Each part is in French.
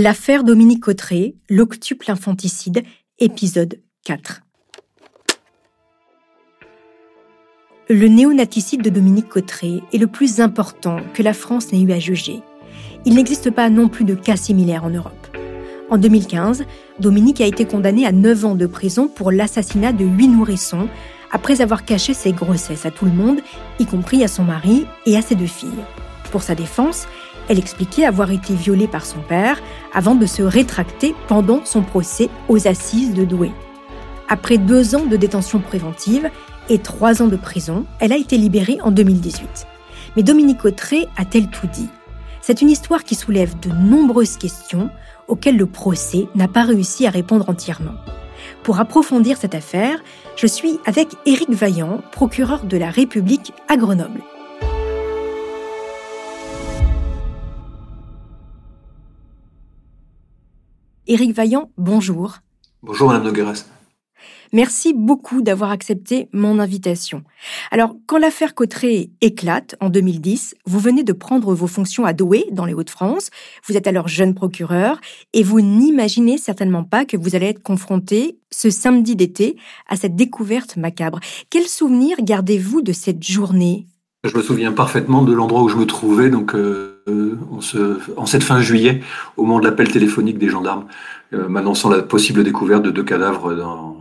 L'affaire Dominique Cotteret, l'octuple infanticide, épisode 4. Le néonaticide de Dominique Cotteret est le plus important que la France n'ait eu à juger. Il n'existe pas non plus de cas similaires en Europe. En 2015, Dominique a été condamné à 9 ans de prison pour l'assassinat de 8 nourrissons après avoir caché ses grossesses à tout le monde, y compris à son mari et à ses deux filles. Pour sa défense, elle expliquait avoir été violée par son père avant de se rétracter pendant son procès aux assises de Douai. Après deux ans de détention préventive et trois ans de prison, elle a été libérée en 2018. Mais Dominique Autré a-t-elle tout dit? C'est une histoire qui soulève de nombreuses questions auxquelles le procès n'a pas réussi à répondre entièrement. Pour approfondir cette affaire, je suis avec Éric Vaillant, procureur de la République à Grenoble. Éric Vaillant, bonjour. Bonjour Madame Nogueras. Merci beaucoup d'avoir accepté mon invitation. Alors, quand l'affaire Cotteret éclate en 2010, vous venez de prendre vos fonctions à Douai, dans les Hauts-de-France. Vous êtes alors jeune procureur et vous n'imaginez certainement pas que vous allez être confronté ce samedi d'été à cette découverte macabre. Quel souvenir gardez-vous de cette journée? Je me souviens parfaitement de l'endroit où je me trouvais, donc euh, euh, en, cette fin juillet, au moment de l'appel téléphonique des gendarmes, euh, m'annonçant la possible découverte de deux cadavres dans,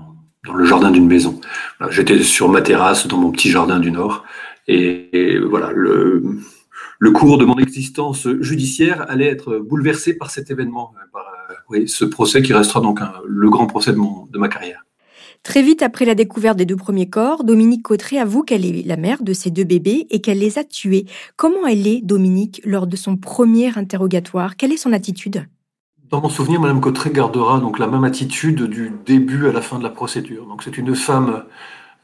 le jardin d'une maison. J'étais sur ma terrasse dans mon petit jardin du Nord, et, voilà, le, cours de mon existence judiciaire allait être bouleversé par cet événement, par ce procès qui restera donc le grand procès de ma carrière. Très vite après la découverte des deux premiers corps, Dominique Cotteret avoue qu'elle est la mère de ces deux bébés et qu'elle les a tués. Comment elle est, Dominique, lors de son premier interrogatoire? Quelle est son attitude? Dans mon souvenir, Madame Cotteret gardera donc la même attitude du début à la fin de la procédure. Donc c'est une femme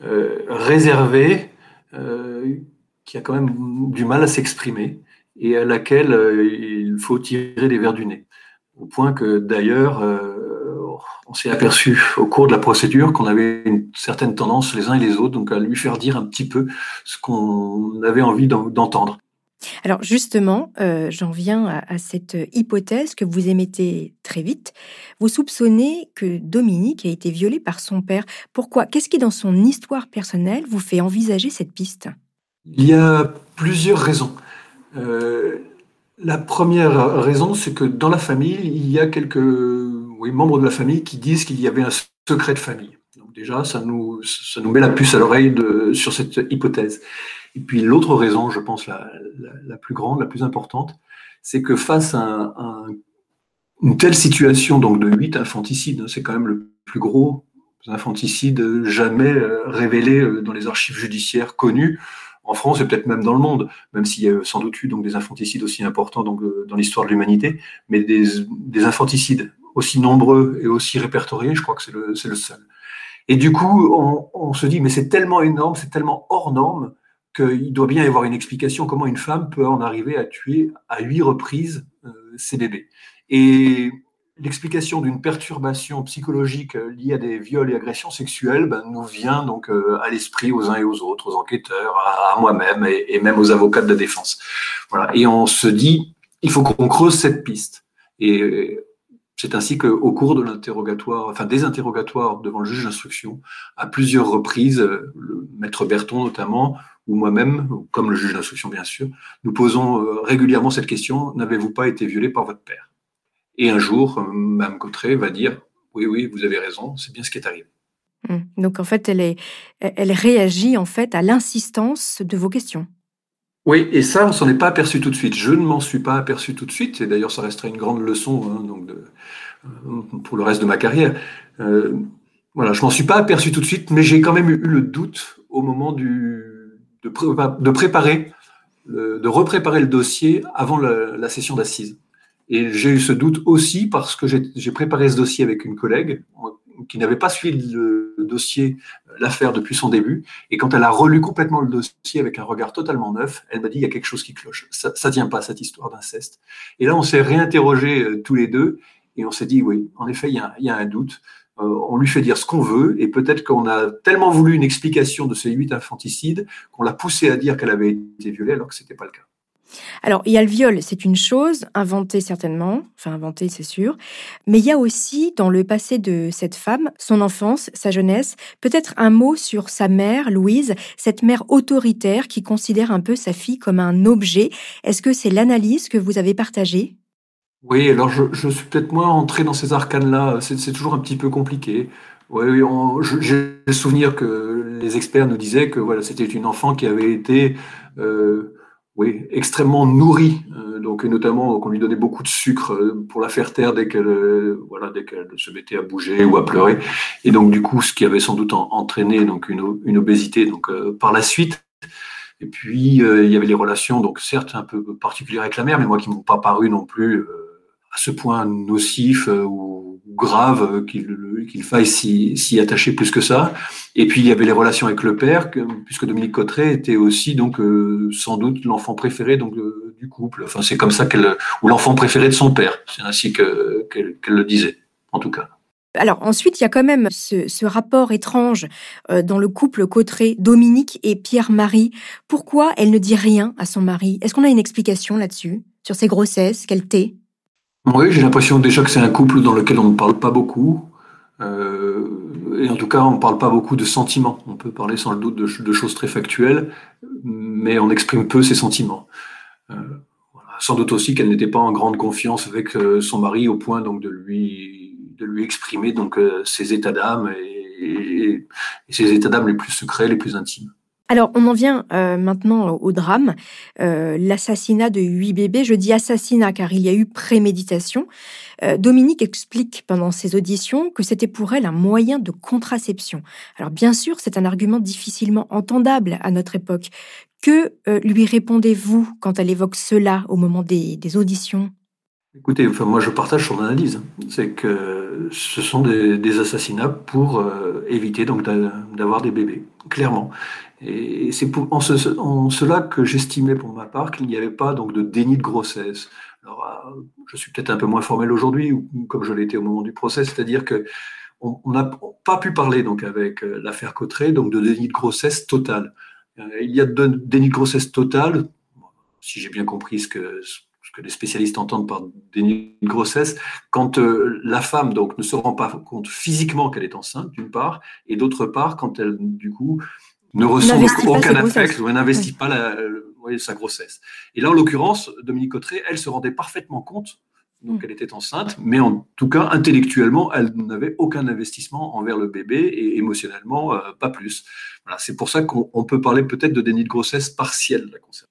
euh, réservée, euh, qui a quand même du mal à s'exprimer et à laquelle euh, il faut tirer les verres du nez. Au point que d'ailleurs, on s'est aperçu au cours de la procédure qu'on avait une certaine tendance les uns et les autres donc à lui faire dire un petit peu ce qu'on avait envie d'entendre. Alors justement, euh, j'en viens à, cette hypothèse que vous émettez très vite. Vous soupçonnez que Dominique a été violée par son père. Pourquoi? Qu'est-ce qui, dans son histoire personnelle, vous fait envisager cette piste? Il y a plusieurs raisons. Euh, la première raison, c'est que dans la famille, il y a quelques oui, membres de la famille qui disent qu'il y avait un secret de famille. Donc déjà, ça nous, met la puce à l'oreille sur cette hypothèse. Et puis l'autre raison, je pense la, plus grande, la plus importante, c'est que face à, une telle situation donc de huit infanticides, hein, c'est quand même le plus gros infanticide jamais euh, révélé euh, dans les archives judiciaires connues en France et peut-être même dans le monde, même s'il y a sans doute eu donc des infanticides aussi importants donc, euh, dans l'histoire de l'humanité, mais des, infanticides aussi nombreux et aussi répertoriés, je crois que c'est le, le, seul. Et du coup, on, se dit, mais c'est tellement énorme, c'est tellement hors norme qu'il doit bien y avoir une explication comment une femme peut en arriver à tuer à huit reprises euh, ses bébés. Et l'explication d'une perturbation psychologique liée à des viols et agressions sexuelles ben, nous vient donc euh, à l'esprit aux uns et aux autres, aux enquêteurs, à, moi-même et, même aux avocats de la défense. Voilà. Et on se dit, il faut qu'on creuse cette piste. Et c'est ainsi qu'au cours de l'interrogatoire, enfin des interrogatoires devant le juge d'instruction, à plusieurs reprises, le maître Berton notamment, ou moi-même, comme le juge d'instruction bien sûr, nous posons euh, régulièrement cette question n'avez-vous pas été violé par votre père? Et un jour, euh, Mme Cotteret va dire oui, oui, vous avez raison, c'est bien ce qui est arrivé. Hum. Donc en fait, elle, elle réagit en fait à l'insistance de vos questions. Oui, et ça, on s'en est pas aperçu tout de suite. Je ne m'en suis pas aperçu tout de suite, et d'ailleurs, ça resterait une grande leçon hein, donc de, euh, pour le reste de ma carrière. voilà, je m'en suis pas aperçu tout de suite, mais j'ai quand même eu le doute au moment du, de, préparer, de repréparer le dossier avant la, session d'assises. Et j'ai eu ce doute aussi parce que j'ai préparé ce dossier avec une collègue qui n'avait pas suivi le dossier, l'affaire depuis son début. Et quand elle a relu complètement le dossier avec un regard totalement neuf, elle m'a dit il y a quelque chose qui cloche. Ça, ne tient pas cette histoire d'inceste. Et là, on s'est réinterrogé euh, tous les deux et on s'est dit oui, en effet, il y a un doute. Euh, on lui fait dire ce qu'on veut, et peut-être qu'on a tellement voulu une explication de ces huit infanticides qu'on l'a poussé à dire qu'elle avait été violée alors que ce n'était pas le cas. Alors, il y a le viol, c'est une chose, inventé certainement, enfin inventé c'est sûr, mais il y a aussi dans le passé de cette femme, son enfance, sa jeunesse, peut-être un mot sur sa mère, Louise, cette mère autoritaire qui considère un peu sa fille comme un objet. Est-ce que c'est l'analyse que vous avez partagée? Oui, alors je, suis peut-être moins entré dans ces arcanes-là, c'est toujours un petit peu compliqué. Oui, j'ai le souvenir que les experts nous disaient que voilà, c'était une enfant qui avait été... Euh, oui, extrêmement nourrie, euh, donc notamment qu'on lui donnait beaucoup de sucre euh, pour la faire taire dès qu'elle euh, voilà dès qu'elle se mettait à bouger ou à pleurer, et donc du coup ce qui avait sans doute entraîné donc une, une obésité donc par la suite. Et puis il y avait les relations donc certes un peu particulières avec la mère, mais moi qui m'ont pas paru non plus à ce point nocif ou grave qu'il faille s'y attacher plus que ça. Et puis il y avait les relations avec le père, puisque Dominique Cotteret était aussi donc euh, sans doute l'enfant préféré donc euh, du couple. Enfin c'est comme ça qu'elle ou l'enfant préféré de son père. C'est ainsi qu'elle le disait en tout cas. Alors ensuite, il y a quand même ce, rapport étrange euh, dans le couple Cotteret, Dominique et Pierre-Marie. Pourquoi elle ne dit rien à son mari? Est-ce qu'on a une explication là-dessus? Sur ses grossesses, qu'elle tait? Oui, j'ai l'impression déjà que c'est un couple dans lequel on ne parle pas beaucoup. Euh, et en tout cas, on ne parle pas beaucoup de sentiments. On peut parler sans le doute de, choses très factuelles, mais on exprime peu ses sentiments. Euh, sans doute aussi qu'elle n'était pas en grande confiance avec euh, son mari au point donc de lui de lui exprimer donc ses états d'âme et ses états d'âme les plus secrets, les plus intimes. Alors, on en vient euh, maintenant au drame, euh, l'assassinat de huit bébés. Je dis assassinat car il y a eu préméditation. Euh, Dominique explique pendant ses auditions que c'était pour elle un moyen de contraception. Alors, bien sûr, c'est un argument difficilement entendable à notre époque. Que lui répondez-vous quand elle évoque cela au moment des, auditions? Écoutez, moi je partage son analyse. C'est que ce sont des, des assassinats pour éviter donc d'avoir des bébés, clairement. Et c'est en, cela que j'estimais pour ma part qu'il n'y avait pas donc de déni de grossesse. Alors, euh, je suis peut-être un peu moins formel aujourd'hui, comme je l'étais au moment du procès, c'est-à-dire que on n'a pas pu parler donc avec euh, l'affaire Cotteret donc de déni de grossesse totale. Euh, il y a de déni de grossesse totale, si j'ai bien compris ce que les spécialistes entendent par déni de grossesse, quand la femme donc ne se rend pas compte physiquement qu'elle est enceinte d'une part, et d'autre part quand elle du coup ne ressent aucun affect ou n'investit pas la, sa grossesse. Et là, en l'occurrence, Dominique Cotteret, elle se rendait parfaitement compte donc mm. elle était enceinte, mais en tout cas intellectuellement, elle n'avait aucun investissement envers le bébé et émotionnellement euh, pas plus. Voilà, c'est pour ça qu'on peut parler peut-être de déni de grossesse partielle la concernant.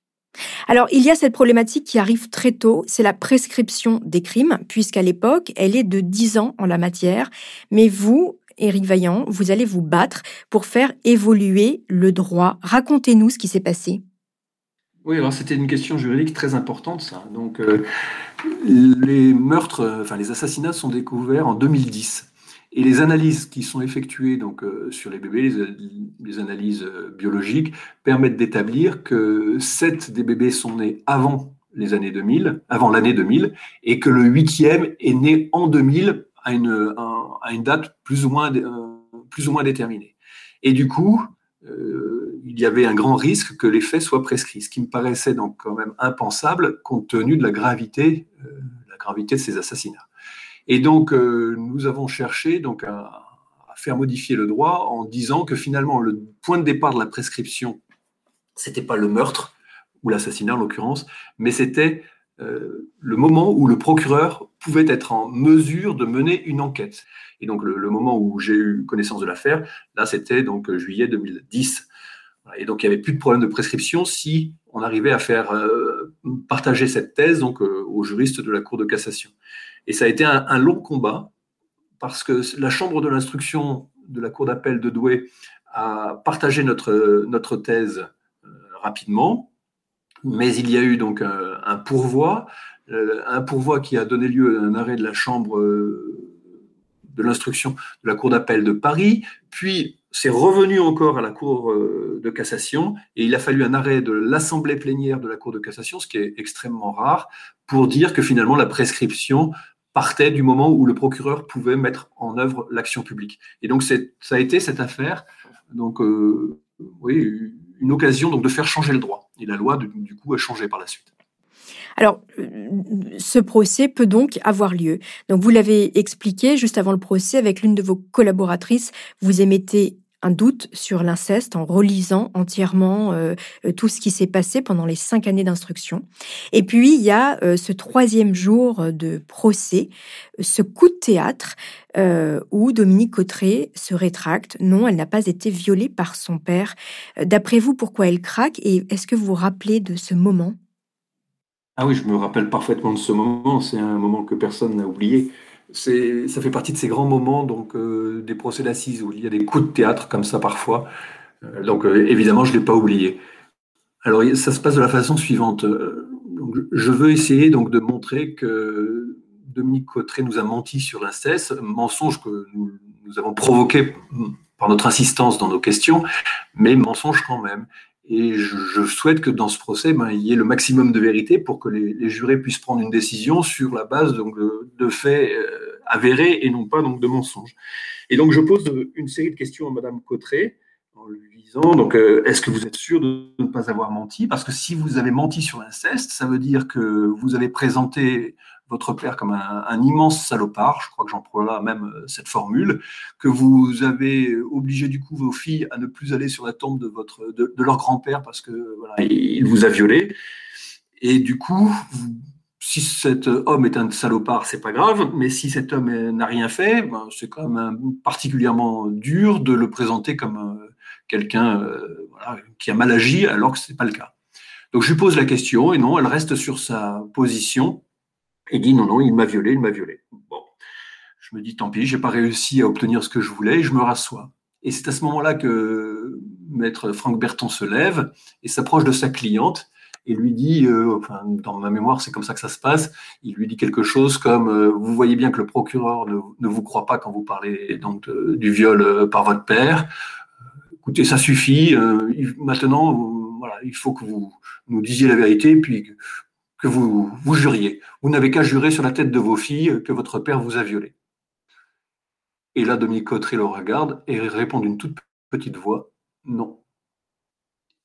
Alors, il y a cette problématique qui arrive très tôt, c'est la prescription des crimes, puisqu'à l'époque, elle est de 10 ans en la matière. Mais vous, Éric Vaillant, vous allez vous battre pour faire évoluer le droit. Racontez-nous ce qui s'est passé. Oui, alors c'était une question juridique très importante, ça. Donc, euh, les meurtres, enfin les assassinats sont découverts en 2010. Et les analyses qui sont effectuées donc, euh, sur les bébés, les, analyses euh, biologiques, permettent d'établir que sept des bébés sont nés avant les années 2000, avant l'année 2000, et que le huitième est né en 2000 à une, une date plus ou moins, euh, plus ou moins déterminée. Et du coup, euh, il y avait un grand risque que les faits soient prescrits, ce qui me paraissait donc quand même impensable compte tenu de la gravité, euh, la gravité de ces assassinats. Et donc, nous avons cherché donc à, faire modifier le droit en disant que finalement, le point de départ de la prescription, c'était pas le meurtre ou l'assassinat en l'occurrence, mais c'était le moment où le procureur pouvait être en mesure de mener une enquête. Et donc le, moment où j'ai eu connaissance de l'affaire, là c'était donc euh, juillet 2010. Et donc il n'y avait plus de problème de prescription si on arrivait à faire euh, partager cette thèse donc aux juristes de la Cour de cassation. Et ça a été un, long combat parce que la Chambre de l'instruction de la Cour d'appel de Douai a partagé notre, notre thèse rapidement, mais il y a eu donc un, pourvoi, euh, un pourvoi qui a donné lieu à un arrêt de la Chambre euh, de l'instruction de la Cour d'appel de Paris, puis c'est revenu encore à la Cour euh, de cassation, et il a fallu un arrêt de l'Assemblée plénière de la Cour de cassation, ce qui est extrêmement rare, pour dire que finalement la prescription partait du moment où le procureur pouvait mettre en œuvre l'action publique. Et donc ça a été cette affaire, donc oui, une occasion donc de faire changer le droit. Et la loi, du coup, a changé par la suite. Alors, euh, ce procès peut donc avoir lieu. Donc, vous l'avez expliqué juste avant le procès avec l'une de vos collaboratrices. Vous émettez un doute sur l'inceste en relisant entièrement euh, euh, tout ce qui s'est passé pendant les cinq années d'instruction. Et puis, il y a ce troisième jour de procès, ce coup de théâtre où Dominique Cotteret se rétracte. Non, elle n'a pas été violée par son père. D'après vous, pourquoi elle craque Et est-ce que vous vous rappelez de ce moment? Ah oui, je me rappelle parfaitement de ce moment. C'est un moment que personne n'a oublié. Ça fait partie de ces grands moments donc euh, des procès d'assises où il y a des coups de théâtre comme ça parfois. Euh, donc euh, évidemment, je l'ai pas oublié. Alors ça se passe de la façon suivante. je veux essayer donc de montrer que Dominique Cotteret nous a menti sur l'inceste, mensonge que nous avons provoqué par notre insistance dans nos questions, mais mensonge quand même. Et je, souhaite que dans ce procès, ben, il y ait le maximum de vérité pour que les, jurés puissent prendre une décision sur la base donc, de, faits euh, avérés et non pas donc, de mensonges. Et donc, je pose une série de questions à Madame Cotteret en lui disant euh, est-ce que vous êtes sûr de ne pas avoir menti? Parce que si vous avez menti sur l'inceste, ça veut dire que vous avez présenté votre père comme un, immense salopard, je crois que j'emploie même euh, cette formule, que vous avez obligé du coup vos filles à ne plus aller sur la tombe de, votre, de, leur grand-père parce que voilà, il vous a violé. Et du coup, si cet homme est un salopard, c'est pas grave, mais si cet homme n'a rien fait, ben, c'est quand même particulièrement dur de le présenter comme euh, quelqu'un euh, qui a mal agi alors que ce n'est pas le cas. Donc je lui pose la question et non, elle reste sur sa position et dit non, non, il m'a violé, il m'a violé. Bon, je me dis tant pis, j'ai pas réussi à obtenir ce que je voulais et je me rassois. Et c'est à ce moment-là que maître Franck Berton se lève et s'approche de sa cliente et lui dit, euh, enfin, dans ma mémoire, c'est comme ça que ça se passe, il lui dit quelque chose comme euh, Vous voyez bien que le procureur ne, vous croit pas quand vous parlez donc du viol euh, par votre père. Écoutez, ça suffit. maintenant, voilà, il faut que vous nous disiez la vérité, puis que vous, vous juriez. Vous n'avez qu'à jurer sur la tête de vos filles que votre père vous a violé. Et là, Dominique Cotteret le regarde et répond d'une toute petite voix, non.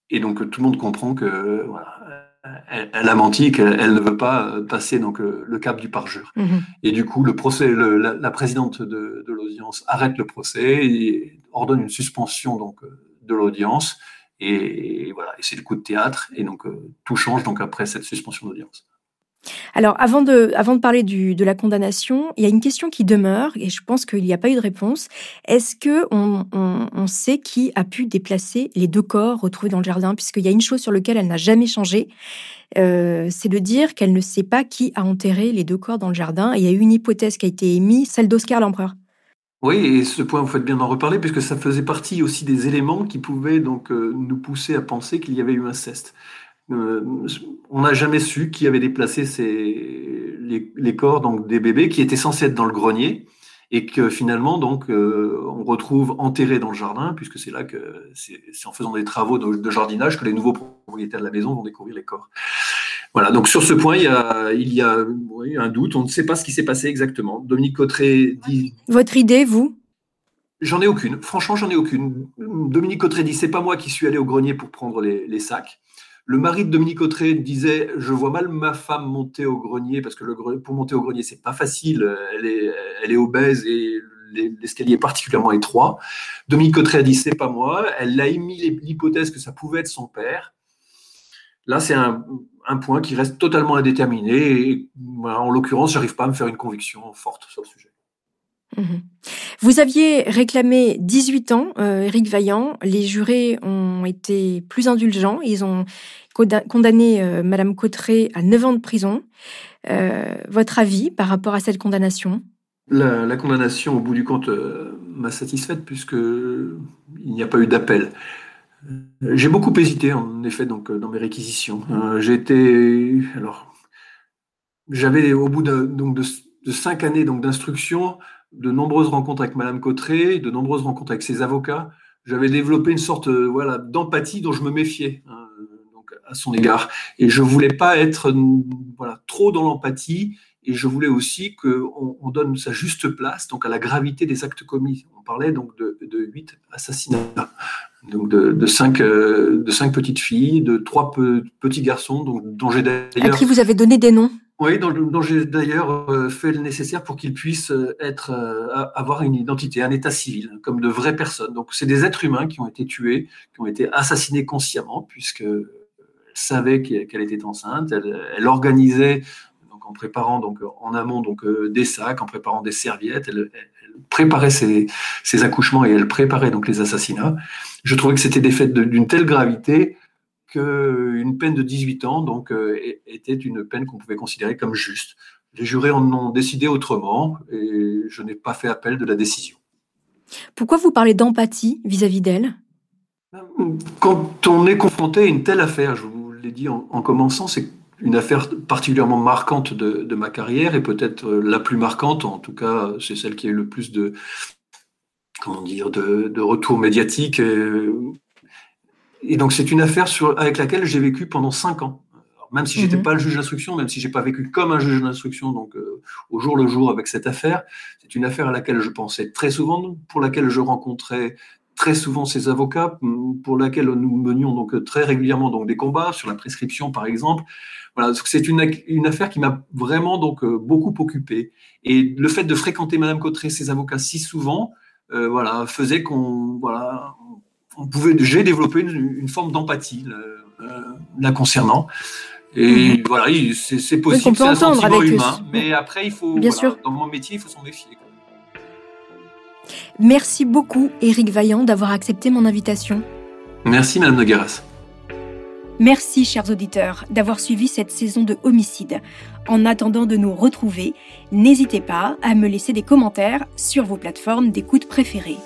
Et donc tout le monde comprend que voilà, elle, a menti, qu'elle ne veut pas passer donc le cap du parjure. Mhm. Et du coup, le procès, la, présidente de, de l'audience arrête le procès et ordonne une suspension donc de l'audience et, voilà, c'est le coup de théâtre. Et donc, euh, tout change donc après cette suspension d'audience. Alors, avant de, avant de parler de la condamnation, il y a une question qui demeure, et je pense qu'il n'y a pas eu de réponse. Est-ce que on, sait qui a pu déplacer les deux corps retrouvés dans le jardin? Puisqu'il y a une chose sur laquelle elle n'a jamais changé, euh, c'est de dire qu'elle ne sait pas qui a enterré les deux corps dans le jardin. Et il y a une hypothèse qui a été émise, celle d'Oscar l'empereur. Oui, et ce point, vous faites bien d'en reparler, puisque ça faisait partie aussi des éléments qui pouvaient donc euh, nous pousser à penser qu'il y avait eu inceste. Euh, on n'a jamais su qui avait déplacé ces, les, corps des bébés qui étaient censés être dans le grenier et que finalement donc euh, on retrouve enterrés dans le jardin puisque c'est là que c'est en faisant des travaux de, jardinage que les nouveaux propriétaires de la maison vont découvrir les corps. Voilà, donc sur ce point, il y a, il y a un doute. On ne sait pas ce qui s'est passé exactement. Dominique Cotteret dit. Votre idée, vous? J'en ai aucune. Franchement, j'en ai aucune. Dominique Cotteret dit c'est pas moi qui suis allé au grenier pour prendre les, sacs. Le mari de Dominique Cotteret disait je vois mal ma femme monter au grenier parce que le, pour monter au grenier c'est pas facile. Elle est, elle est obèse et l'escalier est particulièrement étroit. Dominique Cotteret a dit c'est pas moi. Elle a émis l'hypothèse que ça pouvait être son père. Là, c'est un, point qui reste totalement indéterminé. Et, en l'occurrence, j'arrive pas à me faire une conviction forte sur le sujet. Mhm. Vous aviez réclamé 18 ans, Eric euh, Vaillant. Les jurés ont été plus indulgents. Ils ont condamné euh, Madame Cotteret à 9 ans de prison. Euh, votre avis par rapport à cette condamnation? La, la, condamnation, au bout du compte, m'a satisfaite puisqu'il n'y a pas eu d'appel. J'ai beaucoup hésité, en effet, donc, dans mes réquisitions. Euh, j'ai été. Alors, j'avais, au bout de, donc, de, cinq années d'instruction, de nombreuses rencontres avec Madame Cotteret, de nombreuses rencontres avec ses avocats. J'avais développé une sorte voilà, d'empathie dont je me méfiais hein, donc, à son égard. Et je voulais pas être voilà, trop dans l'empathie et je voulais aussi qu'on on donne sa juste place donc à la gravité des actes commis. On parlait donc de, de 8 assassinats donc de, cinq, de cinq petites filles, de trois petits garçons, donc, dont j'ai d'ailleurs. À qui vous avez donné des noms oui, dont, j'ai d'ailleurs euh, fait le nécessaire pour qu'ils puissent euh, être, euh, avoir une identité, un état civil, comme de vraies personnes. Donc, c'est des êtres humains qui ont été tués, qui ont été assassinés consciemment, puisque savait qu'elle était enceinte, elle, organisait, donc en préparant donc en amont donc des sacs, en préparant des serviettes, elle, préparait ses, ses, accouchements et elle préparait donc les assassinats. Je trouvais que c'était des faits d'une telle gravité qu'une peine de 18 ans donc, euh, était une peine qu'on pouvait considérer comme juste. Les jurés en ont décidé autrement et je n'ai pas fait appel de la décision. Pourquoi vous parlez d'empathie vis-à-vis d'elle? Quand on est confronté à une telle affaire, je vous l'ai dit en, commençant, c'est une affaire particulièrement marquante de, ma carrière et peut-être la plus marquante, en tout cas c'est celle qui a eu le plus de, comment dire, de, de retours médiatiques et donc, c'est une affaire sur, avec laquelle j'ai vécu pendant cinq ans. même si n'étais mhm. pas le juge d'instruction, même si j'ai pas vécu comme un juge d'instruction, donc euh, au jour le jour avec cette affaire, c'est une affaire à laquelle je pensais très souvent, pour laquelle je rencontrais très souvent ces avocats, pour laquelle nous menions donc très régulièrement donc des combats sur la prescription, par exemple. Voilà, c'est une, une, affaire qui m'a vraiment donc euh, beaucoup occupé. Et le fait de fréquenter Madame Cotteret, ses avocats si souvent, euh, voilà, faisait qu'on voilà, on pouvait, j'ai développé une, forme d'empathie euh, la concernant. Et mhm. voilà, c'est possible, c'est un sentiment humain. Mais après, il faut, Bien sûr. dans mon métier, il faut s'en méfier. Merci beaucoup, Éric Vaillant, d'avoir accepté mon invitation. Merci, Madame Nogueras. Merci, chers auditeurs, d'avoir suivi cette saison de Homicide. En attendant de nous retrouver, n'hésitez pas à me laisser des commentaires sur vos plateformes d'écoute préférées.